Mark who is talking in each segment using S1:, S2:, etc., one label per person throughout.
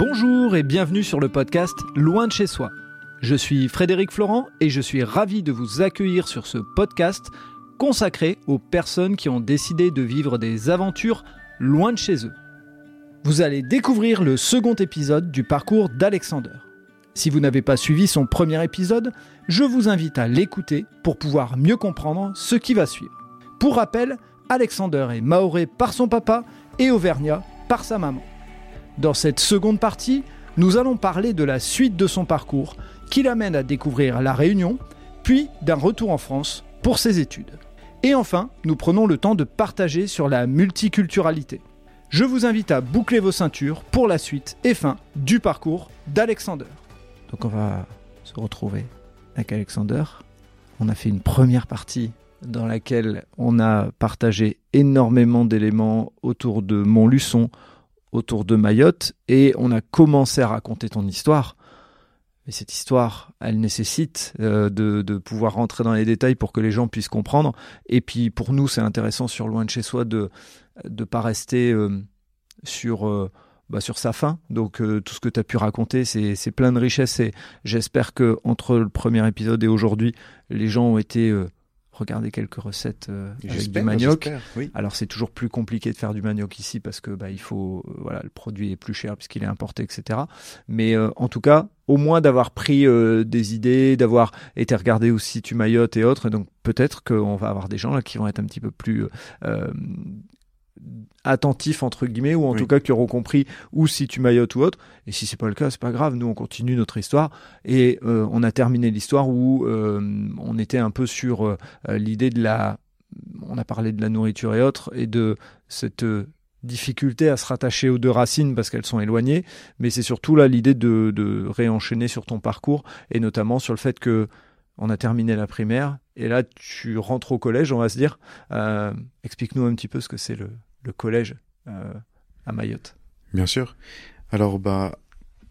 S1: Bonjour et bienvenue sur le podcast Loin de chez soi. Je suis Frédéric Florent et je suis ravi de vous accueillir sur ce podcast consacré aux personnes qui ont décidé de vivre des aventures loin de chez eux. Vous allez découvrir le second épisode du parcours d'Alexander. Si vous n'avez pas suivi son premier épisode, je vous invite à l'écouter pour pouvoir mieux comprendre ce qui va suivre. Pour rappel, Alexander est maoré par son papa et auvergnat par sa maman. Dans cette seconde partie, nous allons parler de la suite de son parcours qui l'amène à découvrir la Réunion, puis d'un retour en France pour ses études. Et enfin, nous prenons le temps de partager sur la multiculturalité. Je vous invite à boucler vos ceintures pour la suite et fin du parcours d'Alexander. Donc on va se retrouver avec Alexander. On a fait une première partie dans laquelle on a partagé énormément d'éléments autour de Montluçon, autour de Mayotte et on a commencé à raconter ton histoire. Mais cette histoire, elle nécessite euh, de, pouvoir rentrer dans les détails pour que les gens puissent comprendre. Et puis pour nous, c'est intéressant sur Loin de chez soi de ne pas rester euh, sur, euh, bah, sur sa fin. Donc tout ce que tu as pu raconter, c'est plein de richesses. Et j'espère que entre le premier épisode et aujourd'hui, les gens ont été regarder quelques recettes euh, avec du manioc. Alors c'est toujours plus compliqué de faire du manioc ici parce que bah, il faut euh, voilà le produit est plus cher puisqu'il est importé etc. Mais euh, en tout cas au moins d'avoir pris des idées, d'avoir été regardé aussi tu maillotes et autres. donc peut-être qu'on va avoir des gens là qui vont être un petit peu plus attentifs entre guillemets ou en tout cas qui auront compris ou si tu maillotes ou autre. Et si c'est pas le cas c'est pas grave. Nous on continue notre histoire. Et euh, on a terminé l'histoire où euh, on était un peu sur euh, l'idée de la on a parlé de la nourriture et autres et de cette difficulté à se rattacher aux deux racines parce qu'elles sont éloignées. Mais c'est surtout là l'idée de, de réenchaîner sur ton parcours et notamment sur le fait que on a terminé la primaire et là tu rentres au collège on va se dire. Explique-nous un petit peu ce que c'est le, le collège euh, à Mayotte
S2: Bien sûr. Alors, bah,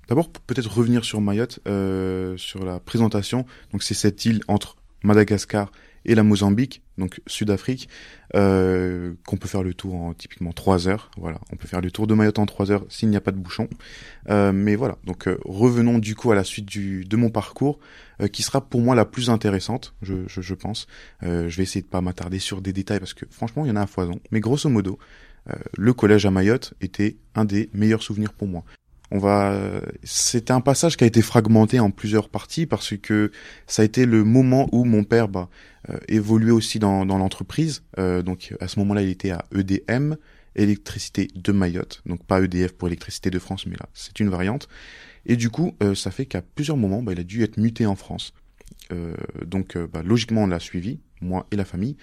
S2: d'abord, peut-être revenir sur Mayotte, euh, sur la présentation. Donc, c'est cette île entre Madagascar et la Mozambique, donc Sud-Afrique, euh, qu'on peut faire le tour en typiquement trois heures. Voilà, on peut faire le tour de Mayotte en trois heures s'il n'y a pas de bouchon. Euh, mais voilà, donc euh, revenons du coup à la suite du, de mon parcours, euh, qui sera pour moi la plus intéressante, je, je, je pense. je vais essayer de pas m'attarder sur des détails parce que franchement, il y en a à foison. Mais grosso modo, le collège à Mayotte était un des meilleurs souvenirs pour moi on va c'était un passage qui a été fragmenté en plusieurs parties parce que ça a été le moment où mon père bah, euh, évoluait aussi dans, dans l'entreprise. Euh, donc à ce moment-là il était à EDM électricité de Mayotte. Donc pas EDF pour électricité de France mais là c'est une variante. Et du coup euh, ça fait qu'à plusieurs moments bah, il a dû être muté en France. Donc bah, logiquement on l'a suivi moi et la famille.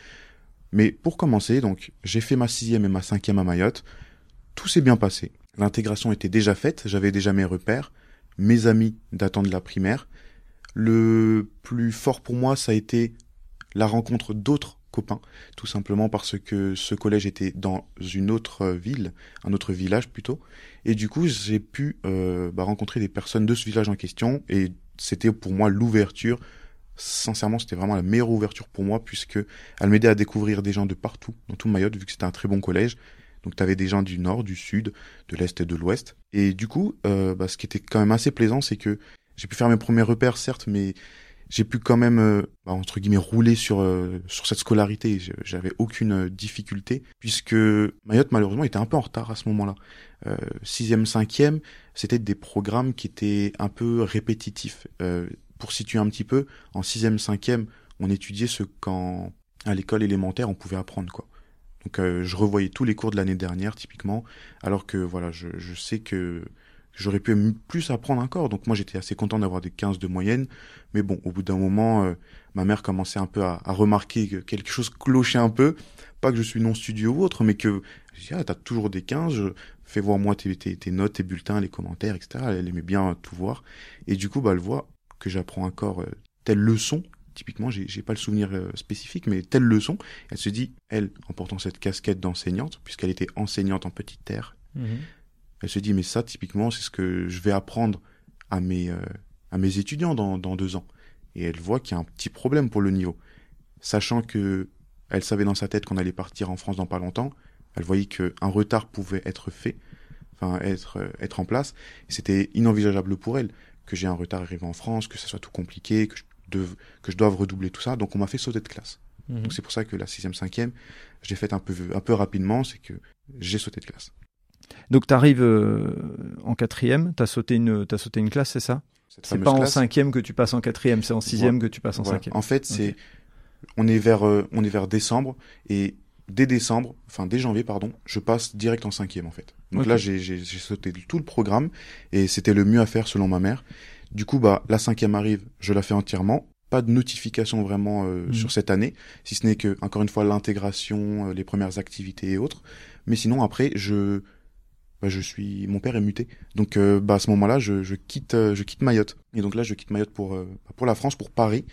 S2: Mais pour commencer donc j'ai fait ma sixième et ma cinquième à Mayotte. Tout s'est bien passé L'intégration était déjà faite, j'avais déjà mes repères, mes amis datant de la primaire. Le plus fort pour moi, ça a été la rencontre d'autres copains, tout simplement parce que ce collège était dans une autre ville, un autre village plutôt, et du coup j'ai pu euh, bah, rencontrer des personnes de ce village en question, et c'était pour moi l'ouverture. Sincèrement, c'était vraiment la meilleure ouverture pour moi puisque elle m'aidait à découvrir des gens de partout, dans tout Mayotte, vu que c'était un très bon collège. Donc tu avais des gens du nord, du sud, de l'est et de l'ouest. Et du coup, euh, bah, ce qui était quand même assez plaisant, c'est que j'ai pu faire mes premiers repères, certes, mais j'ai pu quand même euh, bah, entre guillemets rouler sur euh, sur cette scolarité. J'avais aucune difficulté puisque Mayotte malheureusement était un peu en retard à ce moment-là. Euh, sixième, cinquième, c'était des programmes qui étaient un peu répétitifs. pour situer un petit peu, en sixième, cinquième, on étudiait ce qu'en à l'école élémentaire on pouvait apprendre quoi. Donc euh, je revoyais tous les cours de l'année dernière typiquement, alors que voilà, je, je sais que j'aurais pu plus apprendre encore. Donc moi j'étais assez content d'avoir des 15 de moyenne, mais bon, au bout d'un moment, euh, ma mère commençait un peu à, remarquer que quelque chose clochait un peu. Pas que je suis non studio ou autre, mais que je dis, ah, t'as toujours des 15, fais voir moi tes, tes, tes, notes, tes bulletins, les commentaires, etc. Elle aimait bien tout voir. Et du coup, bah, elle voit que j'apprends encore euh, telle leçon typiquement, j'ai pas le souvenir euh, spécifique, mais telle leçon, elle se dit, elle, en portant cette casquette d'enseignante, puisqu'elle était enseignante en petite terre, mhm. elle se dit, mais ça, typiquement, c'est ce que je vais apprendre à mes, euh, à mes étudiants dans, dans deux ans. Et elle voit qu'il y a un petit problème pour le niveau. Sachant que elle savait dans sa tête qu'on allait partir en France dans pas longtemps, elle voyait qu'un retard pouvait être fait. enfin être être en place. C'était inenvisageable pour elle que j'ai un retard arrivé en France, que ça soit tout compliqué, que je, que je doive redoubler tout ça. Donc on m'a fait sauter de classe. Mhm. Donc c'est pour ça que la sixième, cinquième, je l'ai faite un peu, un peu rapidement, c'est que j'ai sauté de classe.
S1: Donc tu arrives euh, en quatrième, tu as, sauté une, as sauté une classe, c'est ça? C'est pas en cinquième que tu passes en quatrième, c'est en sixième que tu passes en cinquième.
S2: En fait, c'est on est vers euh, on est vers décembre et dès décembre, enfin dès janvier pardon, je passe direct en cinquième en fait. Donc là j'ai sauté tout le programme et c'était le mieux à faire selon ma mère. Du coup bah la cinquième arrive, je la fais entièrement pas de notification vraiment euh, mm. sur cette année, si ce n'est que encore une fois l'intégration, euh, les premières activités et autres. Mais sinon après je bah, je suis mon père est muté. Donc euh, bah à ce moment-là, je, je quitte je quitte Mayotte. Et donc là je quitte Mayotte pour pour la France pour Paris.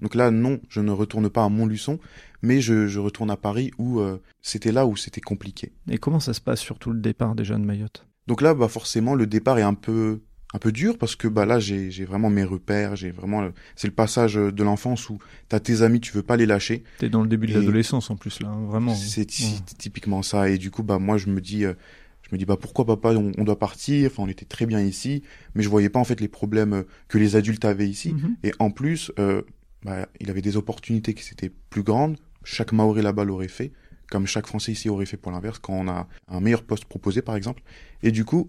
S2: Donc là non, je ne retourne pas à Montluçon, mais je, je retourne à Paris où c'était là où c'était compliqué.
S1: Et comment ça se passe surtout le départ déjà de Mayotte?
S2: Donc là bah forcément le départ est un peu un peu dur parce que bah là j'ai j'ai vraiment mes repères, j'ai vraiment c'est le passage de l'enfance où t'as tes amis, tu veux pas les lâcher.
S1: T'es dans le début de l'adolescence en plus là, hein, vraiment.
S2: C'est typiquement ça et du coup bah moi je me dis euh, je me dis bah pourquoi papa on, on, doit partir, enfin on était très bien ici, mais je voyais pas en fait les problèmes euh, que les adultes avaient ici mhm. et en plus euh, bah, il avait des opportunités qui étaient plus grandes, chaque Maoré là-bas l'aurait fait comme chaque Français ici aurait fait pour l'inverse quand on a un meilleur poste proposé par exemple. Et du coup,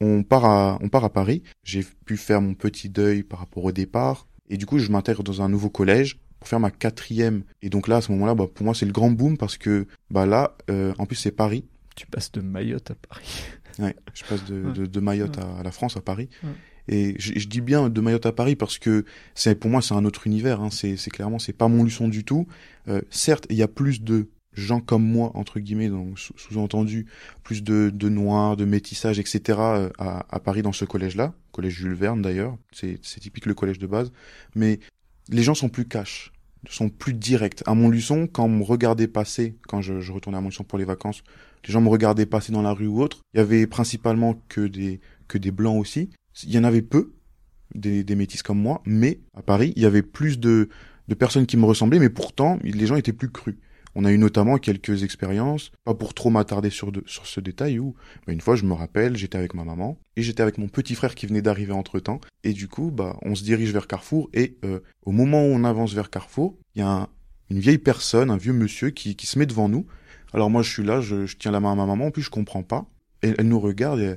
S2: on part à, on part à Paris. J'ai pu faire mon petit deuil par rapport au départ. Et du coup, je m'intègre dans un nouveau collège pour faire ma quatrième. Et donc là, à ce moment-là, bah, pour moi, c'est le grand boom parce que bah là, euh, en plus, c'est Paris.
S1: Tu passes de Mayotte à Paris.
S2: Ouais, je passe de, de, de Mayotte à, la France, à Paris. Et je, je, dis bien de Mayotte à Paris parce que c'est pour moi c'est un autre univers. Hein. C'est clairement c'est pas mon luçon du tout. Euh, certes, il y a plus de gens comme moi, entre guillemets, donc sous-entendu, plus de, de noirs, de métissage, etc. Euh, à, à Paris dans ce collège-là, collège Jules Verne d'ailleurs, c'est typique le collège de base, mais les gens sont plus cash, sont plus directs. À Montluçon, quand on me regardait passer, quand je, je retournais à Montluçon pour les vacances, les gens me regardaient passer dans la rue ou autre, il y avait principalement que des, que des blancs aussi, il y en avait peu, des, des métis comme moi, mais à Paris, il y avait plus de, de personnes qui me ressemblaient, mais pourtant, les gens étaient plus crus. On a eu notamment quelques expériences, pas pour trop m'attarder sur, sur ce détail, où bah, une fois je me rappelle, j'étais avec ma maman et j'étais avec mon petit frère qui venait d'arriver entre temps. Et du coup, bah, on se dirige vers Carrefour et euh, au moment où on avance vers Carrefour, il y a une vieille personne, un vieux monsieur qui, qui se met devant nous. Alors moi je suis là, je, tiens la main à ma maman, en plus je comprends pas. Et elle nous regarde et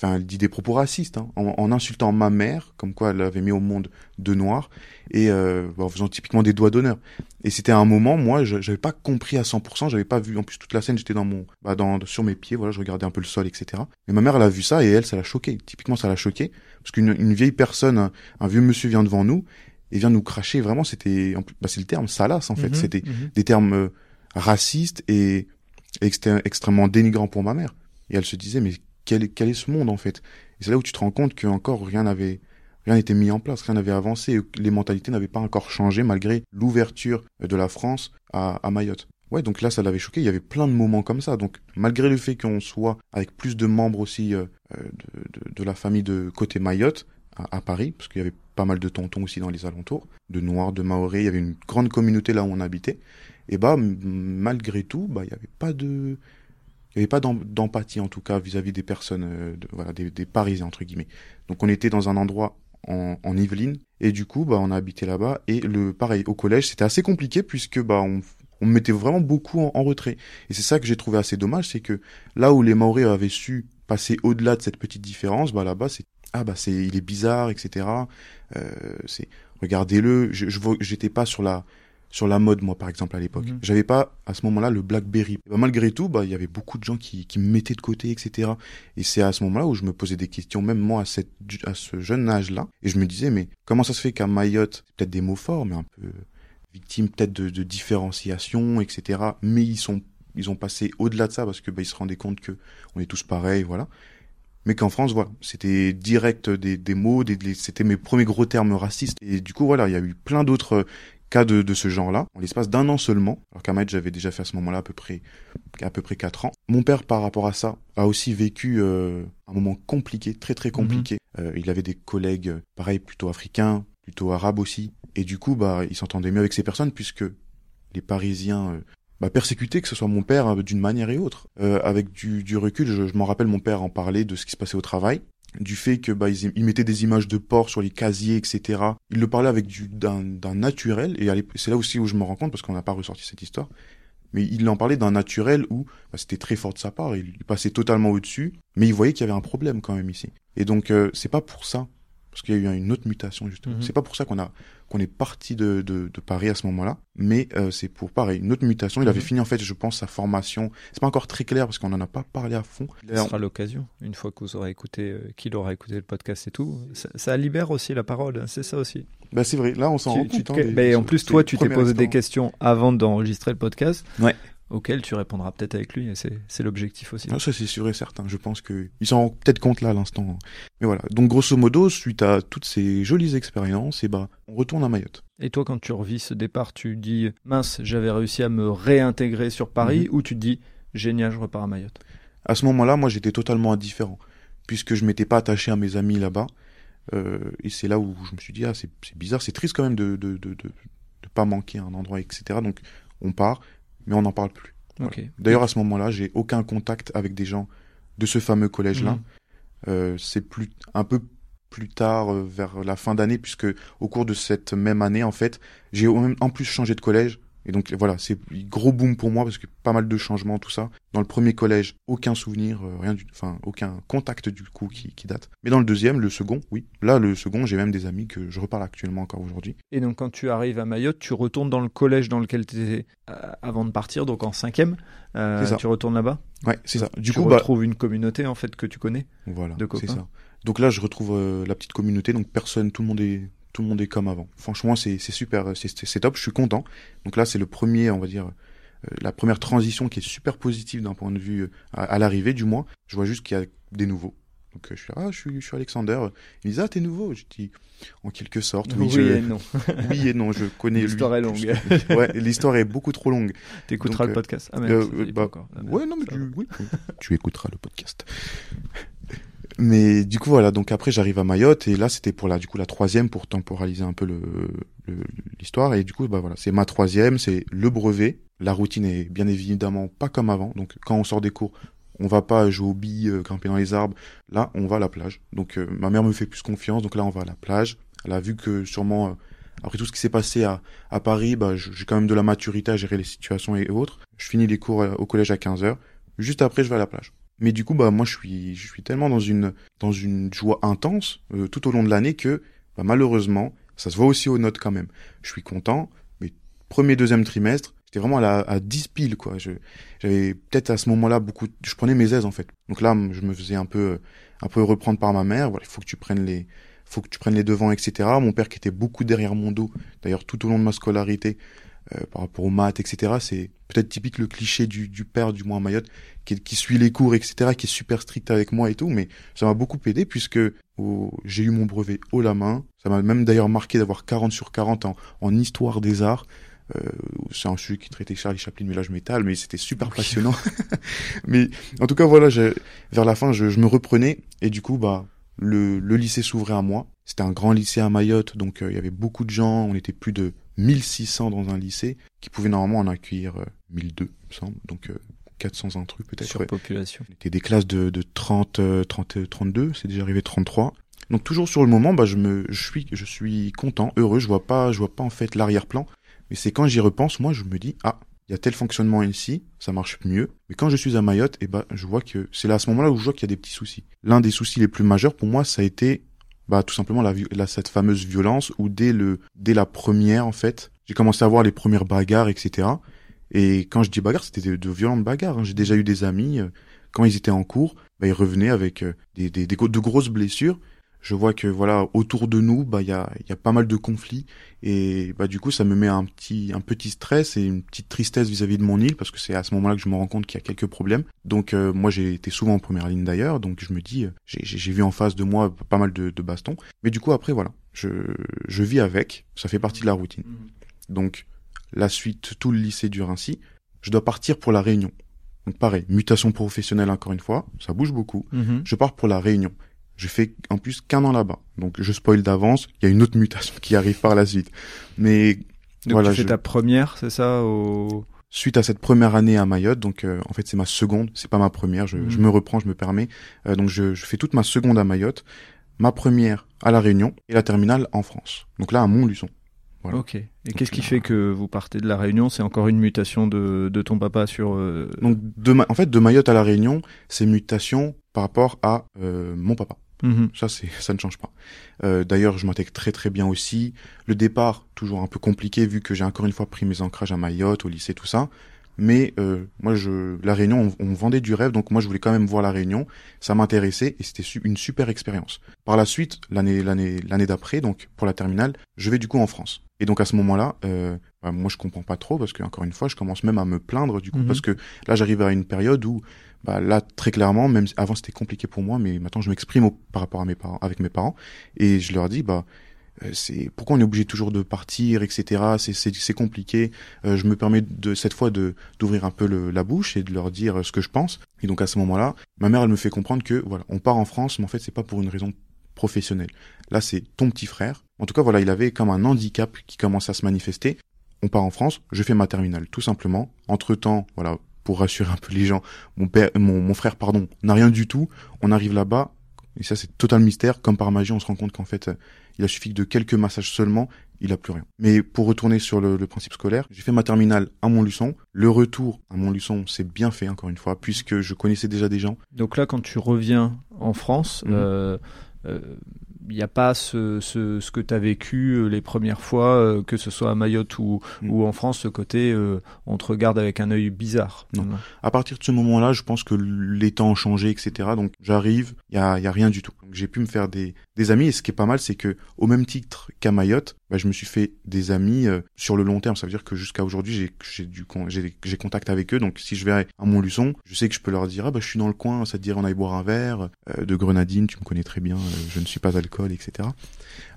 S2: enfin, elle dit des propos racistes, hein, en, insultant ma mère, comme quoi elle avait mis au monde deux noirs, et euh, en faisant typiquement des doigts d'honneur. Et c'était un moment, moi, je j'avais pas compris à 100%, j'avais pas vu, en plus toute la scène, j'étais dans mon, bah, dans, sur mes pieds, voilà, je regardais un peu le sol, etc. Mais ma mère, elle a vu ça, et elle, ça l'a choqué. Typiquement, ça l'a choqué, parce qu'une une vieille personne, un, vieux monsieur vient devant nous, et vient nous cracher, vraiment, c'était, bah, c'est le terme salace, en fait. Mhm, c'était mhm. des termes euh, racistes et extrêmement dénigrants pour ma mère. Et elle se disait, mais quel, est ce monde en fait Et c'est là où tu te rends compte que encore rien n'avait rien n'était mis en place, rien n'avait avancé, les mentalités n'avaient pas encore changé malgré l'ouverture de la France à, Mayotte. Ouais, donc là, ça l'avait choqué. Il y avait plein de moments comme ça. Donc, malgré le fait qu'on soit avec plus de membres aussi euh, de, la famille de côté Mayotte à, Paris, parce qu'il y avait pas mal de tontons aussi dans les alentours, de Noirs, de Maoris, il y avait une grande communauté là où on habitait. Et bah, malgré tout, bah, il n'y avait pas de, il n'y avait pas d'empathie en tout cas vis-à-vis des personnes, euh, voilà, des, Parisiens entre guillemets. Donc on était dans un endroit en, en Yvelines et du coup bah on a habité là-bas et le pareil au collège c'était assez compliqué puisque bah on, on me mettait vraiment beaucoup en, retrait et c'est ça que j'ai trouvé assez dommage c'est que là où les Maoris avaient su passer au-delà de cette petite différence bah là-bas c'est ah bah c'est il est bizarre etc euh, c'est regardez-le je j'étais pas sur la sur la mode, moi, par exemple, à l'époque. Mhm. J'avais pas, à ce moment-là, le BlackBerry. Bah, malgré tout, bah, il y avait beaucoup de gens qui, qui me mettaient de côté, etc. Et c'est à ce moment-là où je me posais des questions, même moi, à, cette, à ce jeune âge-là. Et je me disais, mais comment ça se fait qu'à Mayotte, peut-être des mots forts, mais un peu victime peut-être de, de différenciation, etc. Mais ils sont, ils ont passé au-delà de ça parce que, bah, ils se rendaient compte que on est tous pareils, voilà mais qu'en France, voilà, c'était direct des, des mots, des, c'était mes premiers gros termes racistes. Et du coup, voilà, il y a eu plein d'autres cas de, de ce genre-là, en l'espace d'un an seulement, alors qu'à j'avais déjà fait à ce moment-là à peu près à peu près quatre ans. Mon père, par rapport à ça, a aussi vécu euh, un moment compliqué, très très compliqué. Mhm. Euh, il avait des collègues, pareil, plutôt africains, plutôt arabes aussi, et du coup, bah, il s'entendait mieux avec ces personnes puisque les Parisiens euh, bah, persécuté, que ce soit mon père euh, d'une manière et autre. Euh, avec du, du recul, je, je m'en rappelle mon père en parlait de ce qui se passait au travail, du fait que bah, ils, ils mettaient des images de porc sur les casiers, etc. Il le parlait avec du d'un naturel, et c'est là aussi où je me rends compte, parce qu'on n'a pas ressorti cette histoire, mais il en parlait d'un naturel où bah, c'était très fort de sa part, il, il passait totalement au-dessus, mais il voyait qu'il y avait un problème quand même ici. Et donc euh, c'est pas pour ça, parce qu'il y a eu une autre mutation justement.
S1: Mhm.
S2: C'est pas pour ça qu'on a qu'on est parti de, de, de Paris à ce moment-là, mais euh, c'est pour pareil une autre mutation. Il avait
S1: Mhm.
S2: fini en fait, je pense, sa formation. C'est pas encore très clair parce qu'on en a pas parlé à fond.
S1: Ce sera l'occasion, une fois que vous aurez écouté, euh, qu'il aura écouté le podcast et tout. Ça, ça libère aussi la parole, hein, c'est ça aussi.
S2: Bah c'est vrai. Là on s'en rend compte.
S1: te-
S2: hein, des-
S1: mais en plus, toi, tu t'es posé des questions avant d'enregistrer le podcast.
S2: Ouais.
S1: Auxquelles tu répondras peut-être avec lui, et c'est l'objectif aussi.
S2: Ah, ça c'est sûr et certain. Je pense que ils s'en rendent peut-être compte là à l'instant. Mais voilà. Donc grosso modo, suite à toutes ces jolies expériences, et bah on retourne à Mayotte.
S1: Et toi, quand tu revis ce départ, tu dis mince, j'avais réussi à me réintégrer sur Paris,
S2: Mhm.
S1: ou tu te dis génial, je repars à Mayotte?
S2: À ce moment-là, moi j'étais totalement indifférent puisque je m'étais pas attaché à mes amis là-bas. Euh, et c'est là où je me suis dit ah c'est c'est bizarre, c'est triste quand même de de, de de de pas manquer un endroit etc. Donc on part, mais on n'en parle plus. Voilà. D'ailleurs à ce moment-là, j'ai aucun contact avec des gens de ce fameux collège-là.
S1: Mhm.
S2: Euh, c'est plus un peu plus tard euh, vers la fin d'année puisque au cours de cette même année en fait j'ai en plus changé de collège et donc voilà c'est gros boom pour moi parce que pas mal de changements tout ça dans le premier collège aucun souvenir euh, rien du enfin aucun contact du coup qui, qui date mais dans le deuxième le second oui là le second j'ai même des amis que je reparle actuellement encore aujourd'hui
S1: Et donc, quand tu arrives à Mayotte, tu retournes dans le collège dans lequel tu étais avant de partir, donc en cinquième. Euh,
S2: ça.
S1: tu retournes là-bas?
S2: ouais c'est ça du
S1: tu
S2: coup bah,
S1: retrouves une communauté en fait que tu connais.
S2: Voilà,
S1: de copains.
S2: ça. Donc là, je retrouve euh, la petite communauté, donc personne, tout le monde est, tout le monde est comme avant. Franchement, c'est super, euh, c'est top. Je suis content. Donc là, c'est le premier, on va dire, euh, la première transition qui est super positive d'un point de vue euh, à, à l'arrivée, du moins. Je vois juste qu'il y a des nouveaux. Donc je suis là, ah, je suis, je suis Alexander. Ils me disent ah t'es nouveau. Je dis en quelque sorte. Oui, je-
S1: et non.
S2: oui et non. Je connais.
S1: L'histoire est longue.
S2: que- ouais, l'histoire est beaucoup trop longue.
S1: T'écouteras le podcast. Ah, mais
S2: Euh,
S1: il
S2: bah,
S1: encore. Ah,
S2: ouais, non, mais tu, oui. tu écouteras le podcast. Mais du coup, voilà. Donc après, j'arrive à Mayotte et là, c'était pour la, du coup, la troisième pour temporaliser un peu le, l'histoire. Et du coup, bah voilà, c'est ma troisième, c'est le brevet. La routine est bien évidemment pas comme avant. Donc quand on sort des cours, on va pas jouer aux billes, euh, grimper dans les arbres. Là, on va à la plage. Donc euh, ma mère me fait plus confiance. Donc là, on va à la plage. Elle a vu que sûrement, euh, après tout ce qui s'est passé à, à Paris, bah, j'ai quand même de la maturité à gérer les situations et autres. Je finis les cours euh, au collège à 15 heures. Juste après, je vais à la plage. Mais du coup, bah moi, je suis, je suis tellement dans une, dans une joie intense euh, tout au long de l'année que, bah, malheureusement, ça se voit aussi aux notes quand même. Je suis content, mais premier, deuxième trimestre, j'étais vraiment à, la, à 10 piles, quoi. J'avais peut-être à ce moment-là beaucoup, je prenais mes aises en fait. Donc là, je me faisais un peu, un peu reprendre par ma mère. Voilà, il faut que tu prennes les, faut que tu prennes les devants, etc. Mon père qui était beaucoup derrière mon dos, d'ailleurs tout au long de ma scolarité, euh, par rapport aux maths, etc. C'est peut-être typique le cliché du, du père, du moins à Mayotte, qui, qui suit les cours, etc., qui est super strict avec moi et tout, mais ça m'a beaucoup aidé puisque au- j'ai eu mon brevet haut la main. Ça m'a même d'ailleurs marqué d'avoir 40 sur 40 en, en histoire des arts. Euh, c'est un sujet qui traitait Charlie Chaplin, mais là je m'étale, mais c'était super
S1: Oui.
S2: passionnant. mais en tout cas, voilà, je- vers la fin, je, je me reprenais et du coup, bah, le, le lycée s'ouvrait à moi. C'était un grand lycée à Mayotte, donc euh, il y avait beaucoup de gens. On était plus de 1600 dans un lycée qui pouvait normalement en accueillir euh, 1002, il me semble, donc euh, 400 un truc peut-être.
S1: Sur
S2: ouais.
S1: population.
S2: On était des classes de, de 30, euh, 30, euh, 32, c'est déjà arrivé 33. Donc toujours sur le moment, bah, je me, je suis, je suis content, heureux. Je vois pas, je vois pas en fait l'arrière-plan. Mais c'est quand j'y repense, moi, je me dis, ah, il y a tel fonctionnement ici, ça marche mieux. Mais quand je suis à Mayotte, et bah, je vois que c'est là à ce moment-là où je vois qu'il y a des petits soucis. L'un des soucis les plus majeurs pour moi, ça a été, bah, tout simplement la, la cette fameuse violence où dès le, dès la première, en fait, j'ai commencé à voir les premières bagarres, etc. Et quand je dis bagarre, c'était de, de violentes bagarres. hein. J'ai déjà eu des amis, euh, quand ils étaient en cours, bah, ils revenaient avec euh, des, des, des de grosses blessures. Je vois que voilà autour de nous, bah il y a, il y a pas mal de conflits et bah du coup ça me met un petit un petit stress et une petite tristesse vis-à-vis de mon île parce que c'est à ce moment-là que je me rends compte qu'il y a quelques problèmes. Donc euh, moi j'ai été souvent en première ligne d'ailleurs, donc je me dis euh, j'ai vu en face de moi pas mal de, de bastons. Mais du coup après voilà, je je vis avec, ça fait partie de la routine. Donc la suite, tout le lycée dure ainsi. Je dois partir pour la Réunion. Donc pareil, mutation professionnelle encore une fois, ça bouge beaucoup.
S1: Mhm.
S2: Je pars pour la Réunion. Je fais en plus qu'un an là-bas. Donc je spoil d'avance, il y a une autre mutation qui arrive par la suite. Mais
S1: Donc
S2: voilà,
S1: tu fais
S2: je-
S1: ta première, c'est ça, au...
S2: suite à cette première année à Mayotte, donc euh, en fait c'est ma seconde, c'est pas ma première, je, je me reprends, je me permets. Euh, donc je, je fais toute ma seconde à Mayotte, ma première à La Réunion et la terminale en France. Donc là à Montluçon. Voilà.
S1: Ok. Et qu'est-ce qui fait que vous partez de la Réunion? C'est encore une mutation de, de ton papa sur. euh,
S2: Donc de Ma- en fait de Mayotte à La Réunion, c'est mutation par rapport à euh, mon papa.
S1: Mhm.
S2: Ça, c'est, ça ne change pas. Euh, d'ailleurs, je m'intègre très très bien aussi. Le départ, toujours un peu compliqué vu que j'ai encore une fois pris mes ancrages à Mayotte, au lycée, tout ça. Mais euh, moi, je, la Réunion, on, on vendait du rêve, donc moi, je voulais quand même voir la Réunion. Ça m'intéressait et c'était su- une super expérience. Par la suite, l'année l'année l'année d'après, donc pour la terminale, je vais du coup en France. Et donc à ce moment-là, euh, bah, moi, je comprends pas trop parce que encore une fois, je commence même à me plaindre du coup
S1: Mhm.
S2: parce que là, j'arrive à une période où bah là très clairement même avant c'était compliqué pour moi mais maintenant je m'exprime au- par rapport à mes parents avec mes parents. Et je leur dis bah euh, c'est pourquoi on est obligé toujours de partir etc c'est c'est compliqué. Euh, je me permets de cette fois de d'ouvrir un peu le, la bouche et de leur dire euh, ce que je pense. Et donc à ce moment-là ma mère elle me fait comprendre que voilà on part en France mais en fait c'est pas pour une raison professionnelle. Là c'est ton petit frère. En tout cas voilà il avait comme un handicap qui commence à se manifester. On part en France je fais ma terminale tout simplement. Entre temps voilà pour rassurer un peu les gens mon père, mon, mon frère, pardon, n'a rien du tout. On arrive là-bas, et ça c'est total mystère. Comme par magie, on se rend compte qu'en fait, il a suffi de quelques massages seulement, il a plus rien. Mais pour retourner sur le, le principe scolaire, j'ai fait ma terminale à Montluçon. Le retour à Montluçon, c'est bien fait encore une fois, puisque je connaissais déjà des gens.
S1: Donc là, quand tu reviens en France,
S2: Mhm.
S1: euh, euh, il n'y a pas ce, ce, ce que tu as vécu euh, les premières fois, euh, que ce soit à Mayotte ou,
S2: Mhm.
S1: ou en France, ce côté euh, on te regarde avec un œil bizarre.
S2: Non. À partir de ce moment-là, je pense que les temps ont changé, etc. Donc j'arrive, il y a, y a rien du tout. J'ai pu me faire des, des amis. Et ce qui est pas mal, c'est que au même titre qu'à Mayotte, bah, je me suis fait des amis euh, sur le long terme. Ça veut dire que jusqu'à aujourd'hui, j'ai j'ai du con- j'ai j'ai contact avec eux. Donc si je vais à Montluçon, je sais que je peux leur dire ah bah je suis dans le coin, ça te dirait on aille boire un verre euh, de grenadine. Tu me connais très bien. euh, je ne suis pas alcool, etc.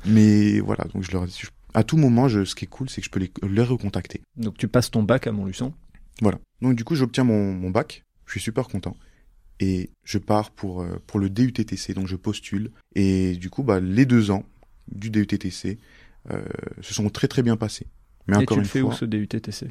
S2: Mais voilà, donc je leur dis à tout moment, je, ce qui est cool, c'est que je peux les, les recontacter.
S1: Donc tu passes ton bac à Montluçon.
S2: Voilà. Donc du coup, j'obtiens mon, mon bac. Je suis super content. Et je pars pour, euh, pour le DUTTC. Donc je postule. Et du coup, bah, les deux ans du DUTTC euh, se sont très très bien passés. Mais
S1: Et
S2: encore
S1: tu le
S2: une
S1: fais
S2: fois,
S1: où ce DUTTC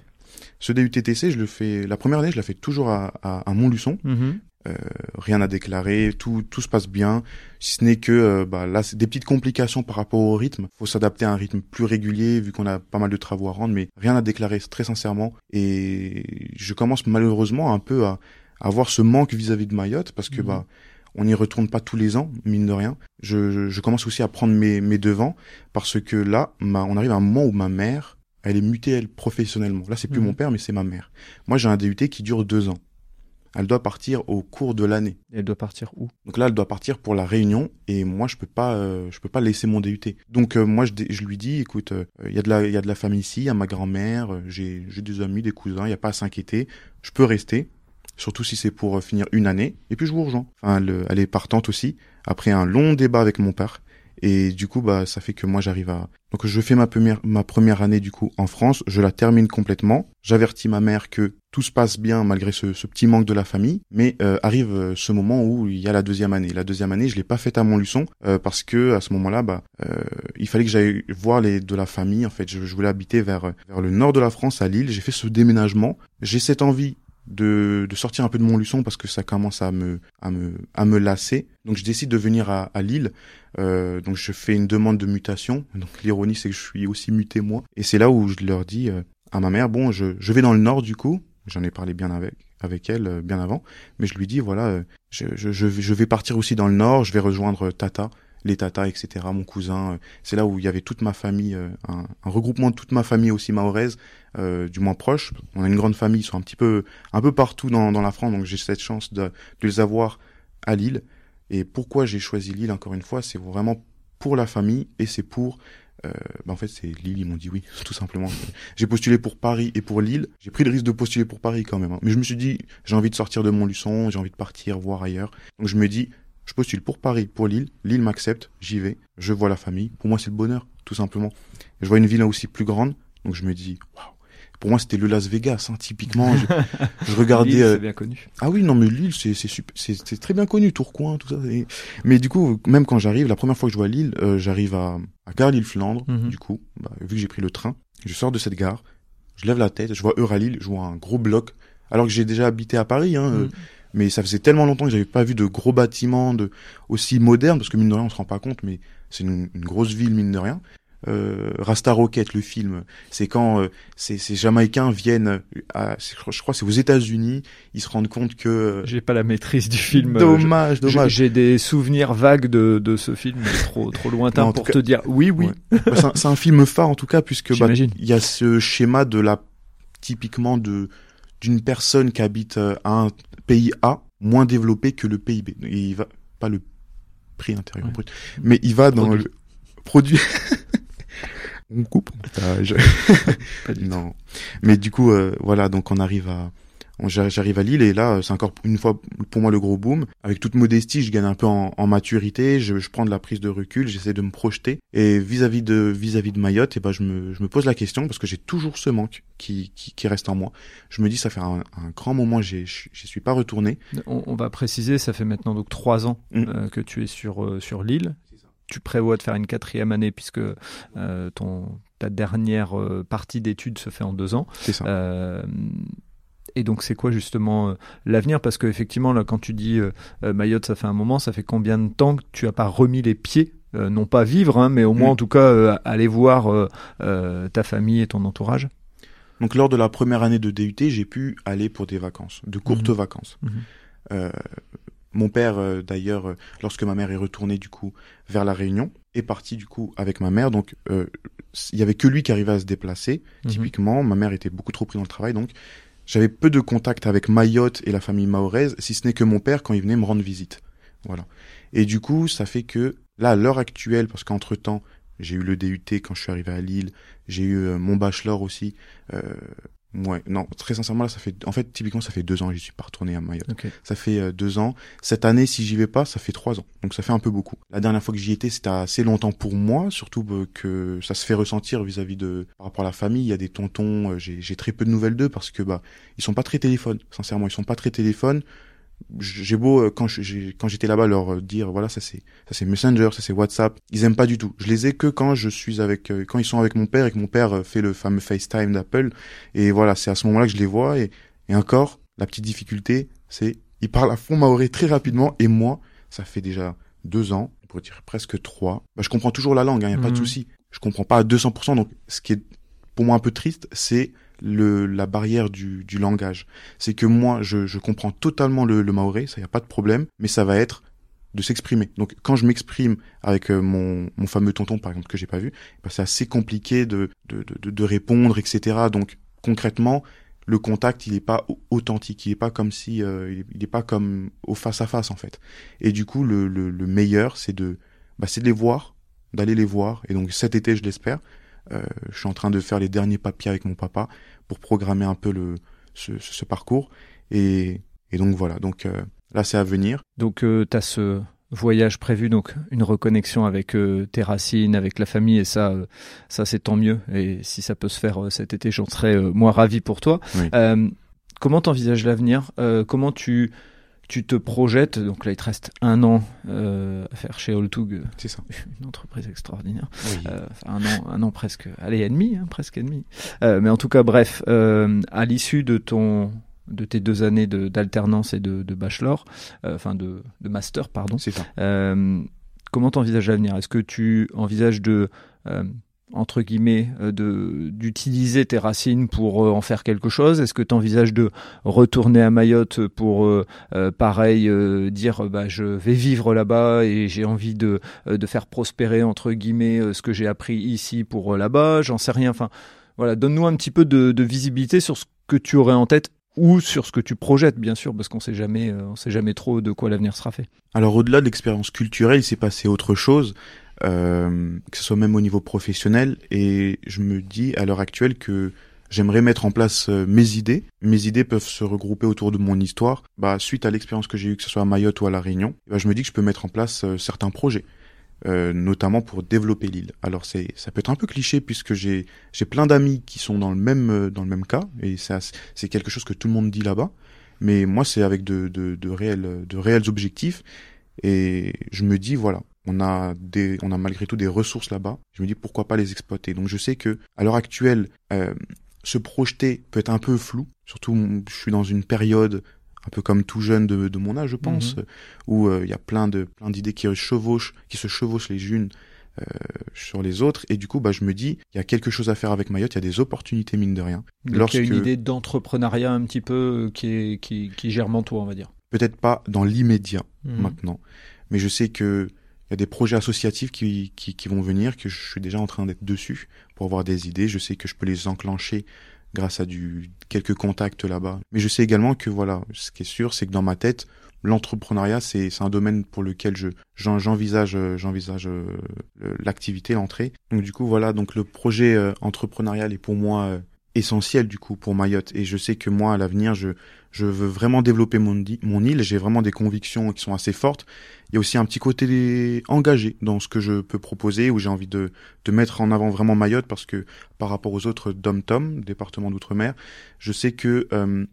S2: ce DUTTC, je le fais. La première année, je la fais toujours à, à, à Montluçon.
S1: Mhm.
S2: Euh, rien à déclarer, tout, tout se passe bien. Si ce n'est que euh, bah, là, c'est des petites complications par rapport au rythme. faut s'adapter à un rythme plus régulier vu qu'on a pas mal de travaux à rendre, mais rien à déclarer très sincèrement. Et je commence malheureusement un peu à avoir ce manque vis-à-vis de Mayotte parce que
S1: Mhm.
S2: bah on n'y retourne pas tous les ans, mine de rien. Je, je, je commence aussi à prendre mes, mes devants parce que là, ma, on arrive à un moment où ma mère, elle est mutée elle professionnellement. Là, c'est plus
S1: Mhm.
S2: mon père, mais c'est ma mère. Moi, j'ai un DUT qui dure deux ans. Elle doit partir au cours de l'année.
S1: Elle doit partir où?
S2: Donc là, elle doit partir pour la Réunion et moi, je peux pas, euh, je peux pas laisser mon DUT. Donc euh, moi, je, je lui dis, écoute, euh, il y a de la, il y a de la famille ici, il y a ma grand-mère, euh, j'ai, j'ai des amis, des cousins, il y a pas à s'inquiéter. Je peux rester, surtout si c'est pour euh, finir une année. Et puis je vous rejoins. Enfin, elle, elle est partante aussi. Après un long débat avec mon père. Et du coup, bah, ça fait que moi, j'arrive à. Donc, je fais ma première, ma première année du coup en France. Je la termine complètement. J'avertis ma mère que tout se passe bien malgré ce, ce petit manque de la famille. Mais euh, arrive euh, ce moment où il y a la deuxième année. La deuxième année, je l'ai pas faite à Montluçon euh, parce que à ce moment-là, bah, euh, il fallait que j'aille voir les de la famille. En fait, je, je voulais habiter vers vers le nord de la France, à Lille. J'ai fait ce déménagement. J'ai cette envie de, de sortir un peu de Montluçon parce que ça commence à me à me à me lasser. Donc je décide de venir à, à Lille. Euh, donc je fais une demande de mutation. Donc l'ironie c'est que je suis aussi muté moi. Et c'est là où je leur dis euh, à ma mère bon je je vais dans le nord du coup. J'en ai parlé bien avec avec elle euh, bien avant. Mais je lui dis voilà euh, je, je je vais- partir aussi dans le nord. Je vais rejoindre Tata les tatas, etc., mon cousin. euh, C'est là où il y avait toute ma famille, euh, un, un regroupement de toute ma famille aussi mahoraise, euh, du moins proche. On a une grande famille, ils sont un petit peu, un peu partout dans, dans la France, donc j'ai cette chance de, de les avoir à Lille. Et pourquoi j'ai choisi Lille, encore une fois, c'est vraiment pour la famille et c'est pour... Euh, bah en fait, c'est Lille, ils m'ont dit oui, tout simplement. J'ai postulé pour Paris et pour Lille. J'ai pris le risque de postuler pour Paris quand même. hein. Mais je me suis dit, j'ai envie de sortir de Montluçon, j'ai envie de partir, voir ailleurs. Donc je me dis, je postule pour Paris, pour Lille. Lille m'accepte, j'y vais, je vois la famille. Pour moi, c'est le bonheur, tout simplement. Je vois une ville aussi plus grande, donc je me dis, waouh. Pour moi, c'était le Las Vegas, hein, typiquement. Je, je regardais.
S1: Lille,
S2: euh,
S1: c'est bien connu.
S2: Ah oui, non, mais Lille, c'est c'est c'est c'est très bien connu, Tourcoing, tout ça. Et- Mais du coup, même quand j'arrive, la première fois que je vois Lille, euh, j'arrive à, à Gare Lille-Flandre.
S1: Mhm.
S2: Du coup, bah, vu que j'ai pris le train, je sors de cette gare, je lève la tête, je vois Euralil, je vois un gros bloc, alors que j'ai déjà habité à Paris, hein, euh,
S1: Mm.
S2: mais ça faisait tellement longtemps que j'avais pas vu de gros bâtiments de aussi modernes, parce que mine de rien, on se rend pas compte, mais c'est une, une grosse ville mine de rien. Euh, Rasta Rocket, le film, c'est quand euh, ces, ces Jamaïcains viennent, à, je crois, c'est aux États-Unis, ils se rendent compte que euh,
S1: J'ai pas la maîtrise du film.
S2: dommage,
S1: je-
S2: dommage.
S1: J'ai des souvenirs vagues de, de ce film, trop, trop lointain
S2: Non,
S1: pour te dire oui, oui.
S2: Ouais. Bah, c'est un, film phare en tout cas puisque bah, il y a ce schéma de la typiquement de d'une personne qui habite euh, à un pays A moins développé que le PIB. Et il va pas le prix intérieur
S1: Ouais.
S2: brut, mais il va dans
S1: Produit.
S2: le produit. on coupe au montage.
S1: Pas du tout.
S2: non. Mais du coup euh, voilà donc on arrive à J'arrive à Lille et là, euh, c'est encore une fois pour moi le gros boom. Avec toute modestie, je gagne un peu en, en maturité, je, je prends de la prise de recul, j'essaie de me projeter. Et vis-à-vis de vis-à-vis de Mayotte, et ben je me, je me pose la question parce que j'ai toujours ce manque qui, qui, qui reste en moi. Je me dis, ça fait un, un grand moment, j'y j'y suis pas retourné.
S1: On, on va préciser, ça fait maintenant donc trois ans
S2: Mm.
S1: euh, que tu es sur, euh, sur l'île. Tu prévois de faire une quatrième année puisque euh, ton, ta dernière euh, partie d'études se fait en deux ans.
S2: C'est ça.
S1: Euh, et donc, c'est quoi justement euh, l'avenir? Parce qu'effectivement, là, quand tu dis Mayotte, ça fait un moment, ça fait combien de temps que tu as pas remis les pieds? Non pas vivre, hein, mais au moins
S2: Mm.
S1: en tout cas aller voir ta famille et ton entourage.
S2: Donc lors de la première année de DUT, j'ai pu aller pour des vacances, de courtes
S1: Mhm.
S2: vacances.
S1: Mhm.
S2: Euh, mon père, euh, d'ailleurs, euh, lorsque ma mère est retournée du coup vers la Réunion, est parti du coup avec ma mère. Donc euh, il y avait que lui qui arrivait à se déplacer.
S1: Mhm.
S2: Typiquement, ma mère était beaucoup trop prise dans le travail, donc j'avais peu de contact avec Mayotte et la famille mahoraise, si ce n'est que mon père quand il venait me rendre visite. Voilà. Et du coup, ça fait que là, à l'heure actuelle, parce qu'entre temps, j'ai eu le DUT quand je suis arrivé à Lille, j'ai eu mon bachelor aussi. Ouais, non, très sincèrement, là, ça fait, en fait, typiquement, ça fait deux ans que j'y suis pas retourné à Mayotte. Ça fait euh, deux ans. Cette année, si j'y vais pas, ça fait trois ans. Donc ça fait un peu beaucoup. La dernière fois que j'y étais, c'était assez longtemps pour moi, surtout que ça se fait ressentir vis-à-vis de par rapport à la famille. Il y a des tontons, euh, j'ai j'ai très peu de nouvelles d'eux parce que bah ils sont pas très téléphones. Sincèrement, ils sont pas très téléphones. J'ai beau euh, quand je- j'ai quand j'étais là-bas leur euh, dire voilà ça c'est ça c'est Messenger, ça c'est WhatsApp. Ils aiment pas du tout. Je les ai que quand je suis avec euh, quand ils sont avec mon père et que mon père fait le fameux FaceTime d'Apple. Et voilà, c'est à ce moment-là que je les vois et et encore, la petite difficulté, c'est ils parlent à fond maoré très rapidement et moi, ça fait déjà deux ans, on pourrait dire presque trois. Bah, je comprends toujours la langue, il n'y a pas de
S1: Mhm.
S2: souci. Je comprends pas à 200%. Donc, ce qui est pour moi un peu triste, c'est le la barrière du, du langage. C'est que moi, je, je comprends totalement le, le maoré, ça y a pas de problème, mais ça va être de s'exprimer. Donc, quand je m'exprime avec euh, mon, mon fameux tonton, par exemple, que j'ai pas vu, bah, c'est assez compliqué de, de, de, de répondre, etc. Donc, concrètement, le contact, il est pas au- authentique, il est pas comme si, euh, il est- il est pas comme au face à face en fait. Et du coup, le, le, le meilleur, c'est de, bah, c'est de les voir, d'aller les voir. Et donc cet été, je l'espère, je suis en train de faire les derniers papiers avec mon papa pour programmer un peu le ce, parcours. Et, et donc voilà. Donc euh, là, c'est à venir.
S1: Donc, tu as ce voyage prévu, donc une reconnexion avec euh, tes racines, avec la famille, et ça, euh, ça c'est tant mieux. Et si ça peut se faire euh, cet été, j'en serais euh, moi ravi pour toi.
S2: Oui.
S1: Euh, comment t'envisages l'avenir? Euh, Comment tu tu te projettes Donc là, il te reste un an euh, à faire chez Oltug,
S2: C'est ça.
S1: une entreprise extraordinaire.
S2: Oui.
S1: Euh, un an, un an presque, allez, et demi, hein, presque et demi. Euh, mais en tout cas, bref, euh, à l'issue de ton, de tes deux années de- d'alternance et de, de bachelor, euh, enfin de, de master, pardon.
S2: c'est ça.
S1: Euh, comment t'envisages l'avenir? Est-ce que tu envisages de, euh, entre guillemets, euh, d'utiliser tes racines pour euh, en faire quelque chose Est-ce que tu envisages de retourner à Mayotte pour, euh, euh, pareil, euh, dire, bah, je vais vivre là-bas et j'ai envie de, de faire prospérer, entre guillemets, ce que j'ai appris ici pour là-bas? J'en sais rien. Enfin, voilà, donne-nous un petit peu de, de visibilité sur ce que tu aurais en tête ou sur ce que tu projettes, bien sûr, parce qu'on sait jamais, on sait jamais trop de quoi l'avenir sera fait.
S2: Alors au-delà de l'expérience culturelle, il s'est passé autre chose, euh, que ce soit même au niveau professionnel, et je me dis à l'heure actuelle que j'aimerais mettre en place euh, mes idées. Mes idées peuvent se regrouper autour de mon histoire. Bah, suite à l'expérience que j'ai eue, que ce soit à Mayotte ou à La Réunion, bah, je me dis que je peux mettre en place euh, certains projets. euh, notamment pour développer l'île. Alors c'est ça peut être un peu cliché puisque j'ai j'ai plein d'amis qui sont dans le même euh, dans le même cas et ça c'est quelque chose que tout le monde dit là-bas. Mais moi c'est avec de, de de réels de réels objectifs et je me dis voilà on a des on a malgré tout des ressources là-bas. Je me dis pourquoi pas les exploiter? Donc je sais que à l'heure actuelle euh, se projeter peut être un peu flou. Surtout, je suis dans une période un peu comme tout jeune de, de mon âge, je pense,
S1: Mhm.
S2: où euh, il y a plein de plein d'idées qui chevauchent, qui se chevauchent les unes euh, sur les autres. Et du coup, bah, je me dis, il y a quelque chose à faire avec Mayotte. Il y a des opportunités mine de rien.
S1: Donc, il y a une idée d'entrepreneuriat un petit peu euh, qui, est, qui, qui germe en toi, on va dire.
S2: Peut-être pas dans l'immédiat
S1: Mhm.
S2: maintenant, mais je sais que il y a des projets associatifs qui, qui, qui vont venir, que je suis déjà en train d'être dessus pour avoir des idées. Je sais que je peux les enclencher grâce à du quelques contacts là-bas. Mais je sais également que voilà, ce qui est sûr, c'est que dans ma tête, l'entrepreneuriat, c'est c'est un domaine pour lequel je j'en- j'envisage j'envisage euh, l'activité, l'entrée. Donc du coup voilà, donc le projet euh, entrepreneurial est pour moi euh, essentiel du coup pour Mayotte et je sais que moi à l'avenir je je veux vraiment développer mon, mon île, j'ai vraiment des convictions qui sont assez fortes. Il y a aussi un petit côté engagé dans ce que je peux proposer, où j'ai envie de, de mettre en avant vraiment Mayotte, parce que par rapport aux autres dom-tom, départements d'outre-mer, je sais que euh,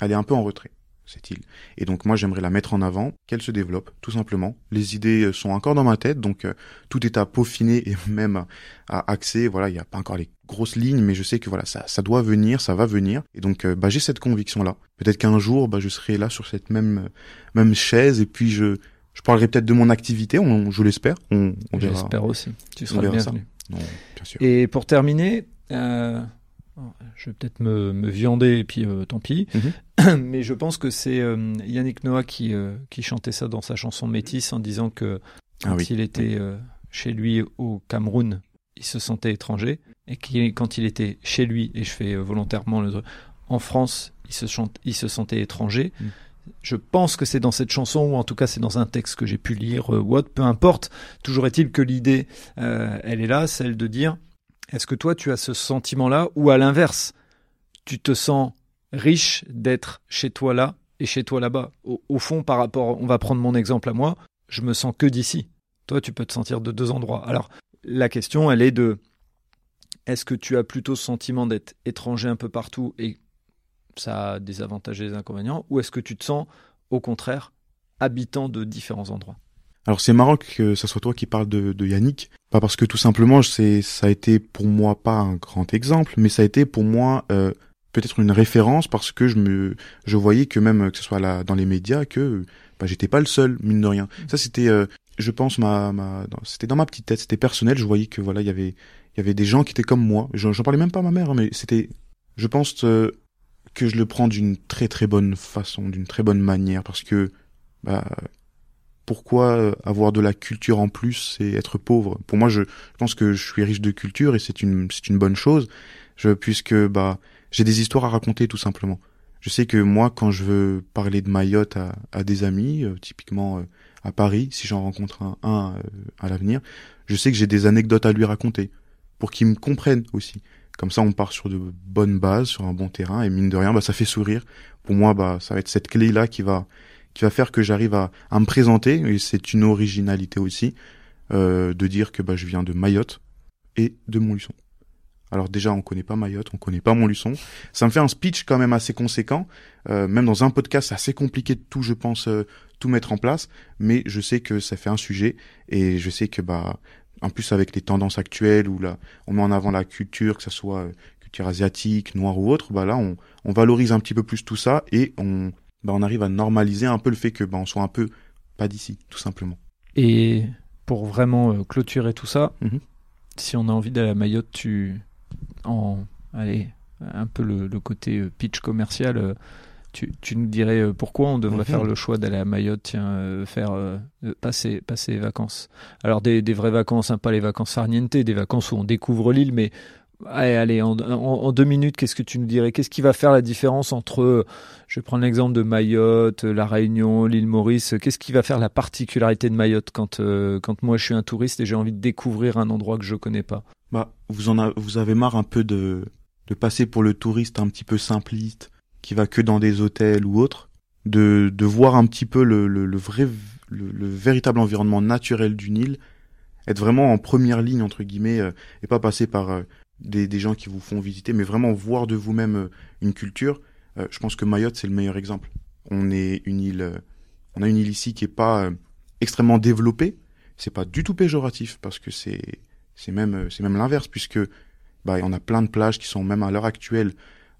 S2: elle est un peu en retrait, cette île. Et donc moi j'aimerais la mettre en avant, qu'elle se développe, tout simplement. Les idées euh, sont encore dans ma tête, donc euh, tout est à peaufiner et même à, à axer. Voilà, il n'y a pas encore les grosses lignes, mais je sais que voilà, ça, ça doit venir, ça va venir. Et donc euh, bah, j'ai cette conviction-là. Peut-être qu'un jour, bah, je serai là sur cette même même chaise et puis je je parlerai peut-être de mon activité, on, je l'espère. On, on verra.
S1: J'espère aussi. Tu seras.
S2: Non, bien sûr.
S1: Et pour terminer, euh, je vais peut-être me, me viander et puis euh, tant pis, mais je pense que c'est euh, Yannick Noah qui, euh, qui chantait ça dans sa chanson Métis en disant que quand
S2: Ah oui.
S1: il était euh, chez lui au Cameroun, il se sentait étranger et quand il était chez lui, et je fais euh, volontairement le truc, en France, il se, chante, il se sentait étranger.
S2: Mm.
S1: Je pense que c'est dans cette chanson, ou en tout cas c'est dans un texte que j'ai pu lire, euh, ou autre, peu importe. Toujours est-il que l'idée, euh, elle est là, celle de dire, est-ce que toi tu as ce sentiment-là, ou à l'inverse, tu te sens riche d'être chez toi là et chez toi là-bas? Au, au fond, par rapport, on va prendre mon exemple à moi, je me sens que d'ici. Toi, tu peux te sentir de deux endroits. Alors, la question, elle est de, est-ce que tu as plutôt ce sentiment d'être étranger un peu partout et ça a des avantages et des inconvénients, ou est-ce que tu te sens, au contraire, habitant de différents endroits?
S2: Alors c'est marrant que ça soit toi qui parles de, de Yannick, pas parce que tout simplement c'est ça a été pour moi pas un grand exemple, mais ça a été pour moi euh, peut-être une référence parce que je me je voyais que même que ce soit là dans les médias que bah, j'étais pas le seul mine de rien. Ça c'était euh, je pense ma, ma c'était dans ma petite tête, c'était personnel, je voyais que voilà, il y avait il y avait des gens qui étaient comme moi. J'en parlais même pas à ma mère, hein, mais c'était je pense euh, que je le prends d'une très très bonne façon, d'une très bonne manière parce que bah pourquoi avoir de la culture en plus et être pauvre? Pour moi, je, je pense que je suis riche de culture et c'est une c'est une bonne chose, je, puisque bah j'ai des histoires à raconter tout simplement. Je sais que moi, quand je veux parler de Mayotte à, à des amis, euh, typiquement euh, à Paris, si j'en rencontre un, euh, à l'avenir, je sais que j'ai des anecdotes à lui raconter pour qu'il me comprenne aussi. Comme ça, on part sur de bonnes bases, sur un bon terrain, et mine de rien, bah, ça fait sourire. Pour moi, bah, ça va être cette clé-là qui va qui va faire que j'arrive à, à me présenter, et c'est une originalité aussi, euh, de dire que bah, je viens de Mayotte et de Montluçon. Alors déjà, on connaît pas Mayotte, on connaît pas Montluçon. Ça me fait un speech quand même assez conséquent. Euh, même dans un podcast, c'est assez compliqué de tout, je pense, euh, tout mettre en place. Mais je sais que ça fait un sujet et je sais que bah, en plus avec les tendances actuelles où là, on met en avant la culture, que ça soit euh, culture asiatique, noire ou autre, bah là, on, on valorise un petit peu plus tout ça et on, bah, on arrive à normaliser un peu le fait que bah, on soit un peu pas d'ici, tout simplement.
S1: Et pour vraiment euh, clôturer tout ça,
S2: Mhm.
S1: si on a envie d'aller à Mayotte, tu en allez un peu le, le côté euh, pitch commercial. euh, tu, tu nous dirais euh, pourquoi on devrait
S2: Mhm.
S1: faire le choix d'aller à Mayotte, tiens, euh, faire euh, passer passer les vacances? Alors des, des vraies vacances, hein, pas les vacances farniente, des vacances où on découvre l'île, mais allez, allez en, deux minutes, qu'est-ce que tu nous dirais? Qu'est-ce qui va faire la différence entre, euh, je vais prendre l'exemple de Mayotte, la Réunion, l'île Maurice. Qu'est-ce qui va faire la particularité de Mayotte quand euh, quand moi je suis un touriste et j'ai envie de découvrir un endroit que je connais pas?
S2: Bah, vous en vous avez marre un peu de, de passer pour le touriste un petit peu simpliste, qui va que dans des hôtels ou autre, de, de voir un petit peu le, le, le vrai, le, le véritable environnement naturel d'une île, être vraiment en première ligne entre guillemets, euh, et pas passer par euh, des, des gens qui vous font visiter, mais vraiment voir de vous-même euh, une culture. Euh, je pense que Mayotte c'est le meilleur exemple. On est une île, euh, on a une île ici qui est pas euh, extrêmement développée. C'est pas du tout péjoratif parce que c'est c'est même euh, c'est même l'inverse puisque bah, on a plein de plages qui sont même à l'heure actuelle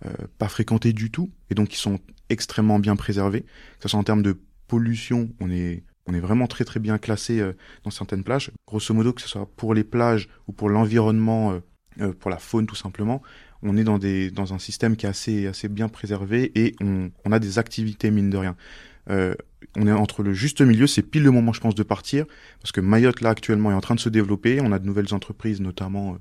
S2: euh, pas fréquentées du tout et donc qui sont extrêmement bien préservées. Que ce soit en termes de pollution, on est on est vraiment très très bien classé dans certaines plages. Grosso modo, que ce soit pour les plages ou pour l'environnement, euh, euh, pour la faune tout simplement, on est dans des dans un système qui est assez assez bien préservé et on, on a des activités mine de rien. Euh, on est entre le juste milieu, c'est pile le moment je pense de partir parce que Mayotte là actuellement est en train de se développer, on a de nouvelles entreprises notamment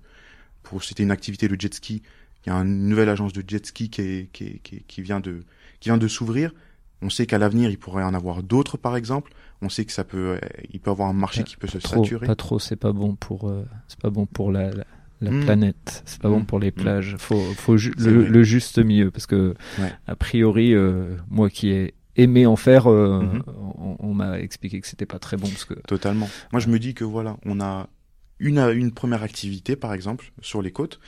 S2: pour c'était une activité de jet ski, il y a une nouvelle agence de jet ski qui est, qui, est, qui, qui vient de qui vient de s'ouvrir. On sait qu'à l'avenir, il pourrait en avoir d'autres, par exemple. On sait que ça peut, il peut avoir un marché qui peut se
S1: trop,
S2: saturer.
S1: Pas trop, c'est pas bon pour, euh, c'est pas bon pour la, la, la mmh. planète. C'est pas bon pour les plages. Faut, faut ju le, le, juste milieu parce que
S2: ouais.
S1: a priori, euh, moi qui ai aimé en faire, euh, mmh. on, on m'a expliqué que c'était pas très bon parce que.
S2: Totalement. Moi, je me dis que voilà, on a une une première activité, par exemple, sur les côtes.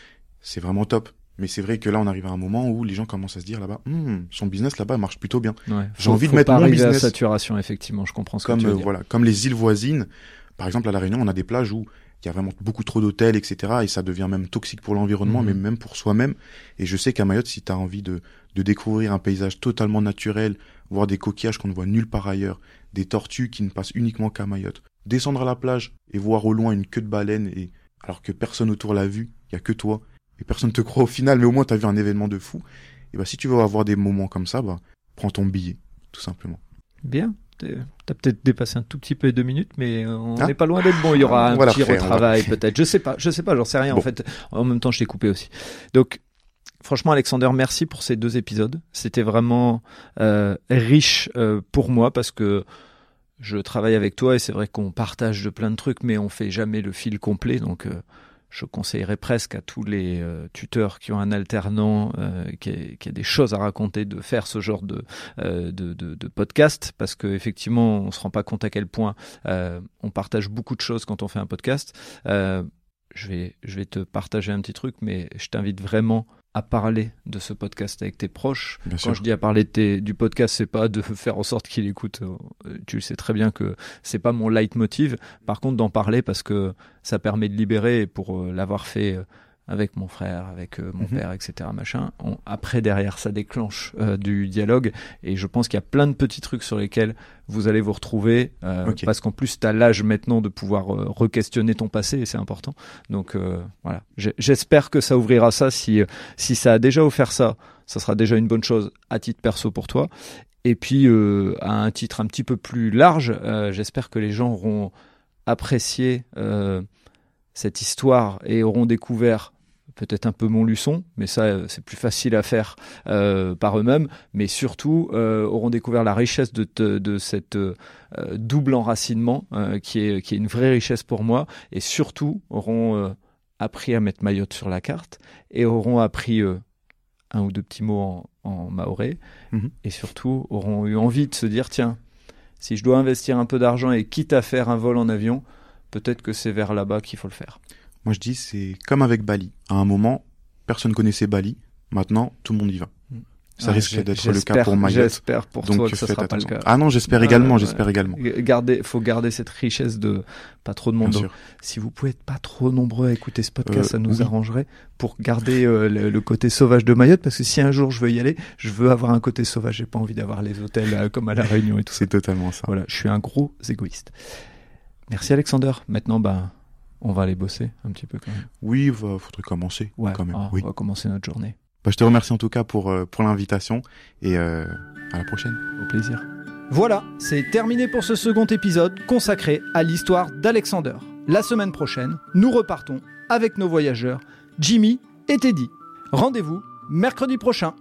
S2: C'est vraiment top. Mais c'est vrai que là, on arrive à un moment où les gens commencent à se dire là-bas, hm, son business là-bas marche plutôt bien.
S1: Ouais,
S2: J'ai envie de mettre
S1: pas
S2: mon business.
S1: à saturation, effectivement, je comprends ce
S2: comme
S1: que tu veux
S2: euh,
S1: dire.
S2: voilà, comme les îles voisines. Par exemple, à la Réunion, on a des plages où il y a vraiment beaucoup trop d'hôtels, etc. Et ça devient même toxique pour l'environnement,
S1: Mhm.
S2: mais même pour soi-même. Et je sais qu'à Mayotte, si tu as envie de, de découvrir un paysage totalement naturel, voir des coquillages qu'on ne voit nulle part ailleurs, des tortues qui ne passent uniquement qu'à Mayotte, descendre à la plage et voir au loin une queue de baleine, et alors que personne autour l'a vu, il y a que toi, et personne te croit au final, mais au moins tu as vu un événement de fou. Et bah si tu veux avoir des moments comme ça, bah prends ton billet, tout simplement.
S1: Bien. T'as peut-être dépassé un tout petit peu les deux minutes, mais euh, on
S2: Ah.
S1: n'est pas loin d'être bon. Il y aura un petit retravail peut-être. Je sais pas, je sais pas, j'en sais rien en fait. En même temps, je t'ai coupé aussi. Donc, franchement, Alexander, merci pour ces deux épisodes. C'était vraiment euh, riche euh, pour moi parce que je travaille avec toi et c'est vrai qu'on partage de plein de trucs, mais on fait jamais le fil complet. Donc, euh, je conseillerais presque à tous les euh, tuteurs qui ont un alternant, euh, qui, a, des choses à raconter, de faire ce genre de, euh, podcast, parce qu'effectivement, on se rend pas compte à quel point euh, on partage beaucoup de choses quand on fait un podcast. Je vais, je vais te partager un petit truc, mais je t'invite vraiment à parler de ce podcast avec tes proches.
S2: Bien
S1: Quand
S2: sûr.
S1: je dis à parler de tes, du podcast, c'est pas de faire en sorte qu'il écoute. euh, Tu le sais très bien que c'est pas mon leitmotiv. Par contre, d'en parler parce que ça permet de libérer et pour euh, l'avoir fait euh, avec mon frère, avec euh, mon
S2: Mhm.
S1: père, etc. Machin. On- après, derrière, ça déclenche euh, du dialogue et je pense qu'il y a plein de petits trucs sur lesquels vous allez vous retrouver euh, parce qu'en plus, tu as l'âge maintenant de pouvoir re-questionner ton passé et c'est important. Donc voilà, j'espère que ça ouvrira ça. Si, si ça a déjà offert ça, ça sera déjà une bonne chose à titre perso pour toi. Et puis, à un titre un petit peu plus large, j'espère que les gens auront apprécié cette histoire et auront découvert peut-être un peu Montluçon, mais ça euh, c'est plus facile à faire euh, par eux-mêmes, mais surtout euh, auront découvert la richesse de, te- de cette euh, double enracinement qui, est, qui est une vraie richesse pour moi, et surtout auront appris à mettre Mayotte sur la carte et auront appris un ou deux petits mots en, en maoré,
S2: Mhm.
S1: et surtout auront eu envie de se dire tiens, si je dois investir un peu d'argent et quitte à faire un vol en avion, peut-être que c'est vers là-bas qu'il faut le faire.
S2: Moi, je dis, c'est comme avec Bali. À un moment, personne connaissait Bali. Maintenant, tout le monde y va. Ça
S1: Ouais,
S2: risque d'être le cas pour Mayotte.
S1: J'espère pour
S2: Donc,
S1: toi que ça sera pas le cas.
S2: Ah non, j'espère également, j'espère
S1: ouais.
S2: également.
S1: Garder, faut garder cette richesse de pas trop de monde.
S2: Bien
S1: Donc,
S2: sûr.
S1: si vous pouvez être pas trop nombreux à écouter ce podcast,
S2: Euh,
S1: ça nous
S2: oui.
S1: arrangerait pour garder euh, le, le côté sauvage de Mayotte. Parce que si un jour je veux y aller, je veux avoir un côté sauvage. J'ai pas envie d'avoir les hôtels euh, comme à la Réunion et tout ça.
S2: C'est totalement ça.
S1: Voilà, je suis un gros égoïste. Merci Alexander. Maintenant, ben, on va aller bosser un petit peu quand même.
S2: Oui, il faudrait commencer
S1: Ouais,
S2: quand même.
S1: ah,
S2: oui.
S1: on va commencer notre journée.
S2: Bah, je te remercie en tout cas pour, euh, pour l'invitation et euh, à la prochaine.
S1: Au plaisir. Voilà, c'est terminé pour ce second épisode consacré à l'histoire d'Alexander. La semaine prochaine, nous repartons avec nos voyageurs, Jimmy et Teddy. Rendez-vous mercredi prochain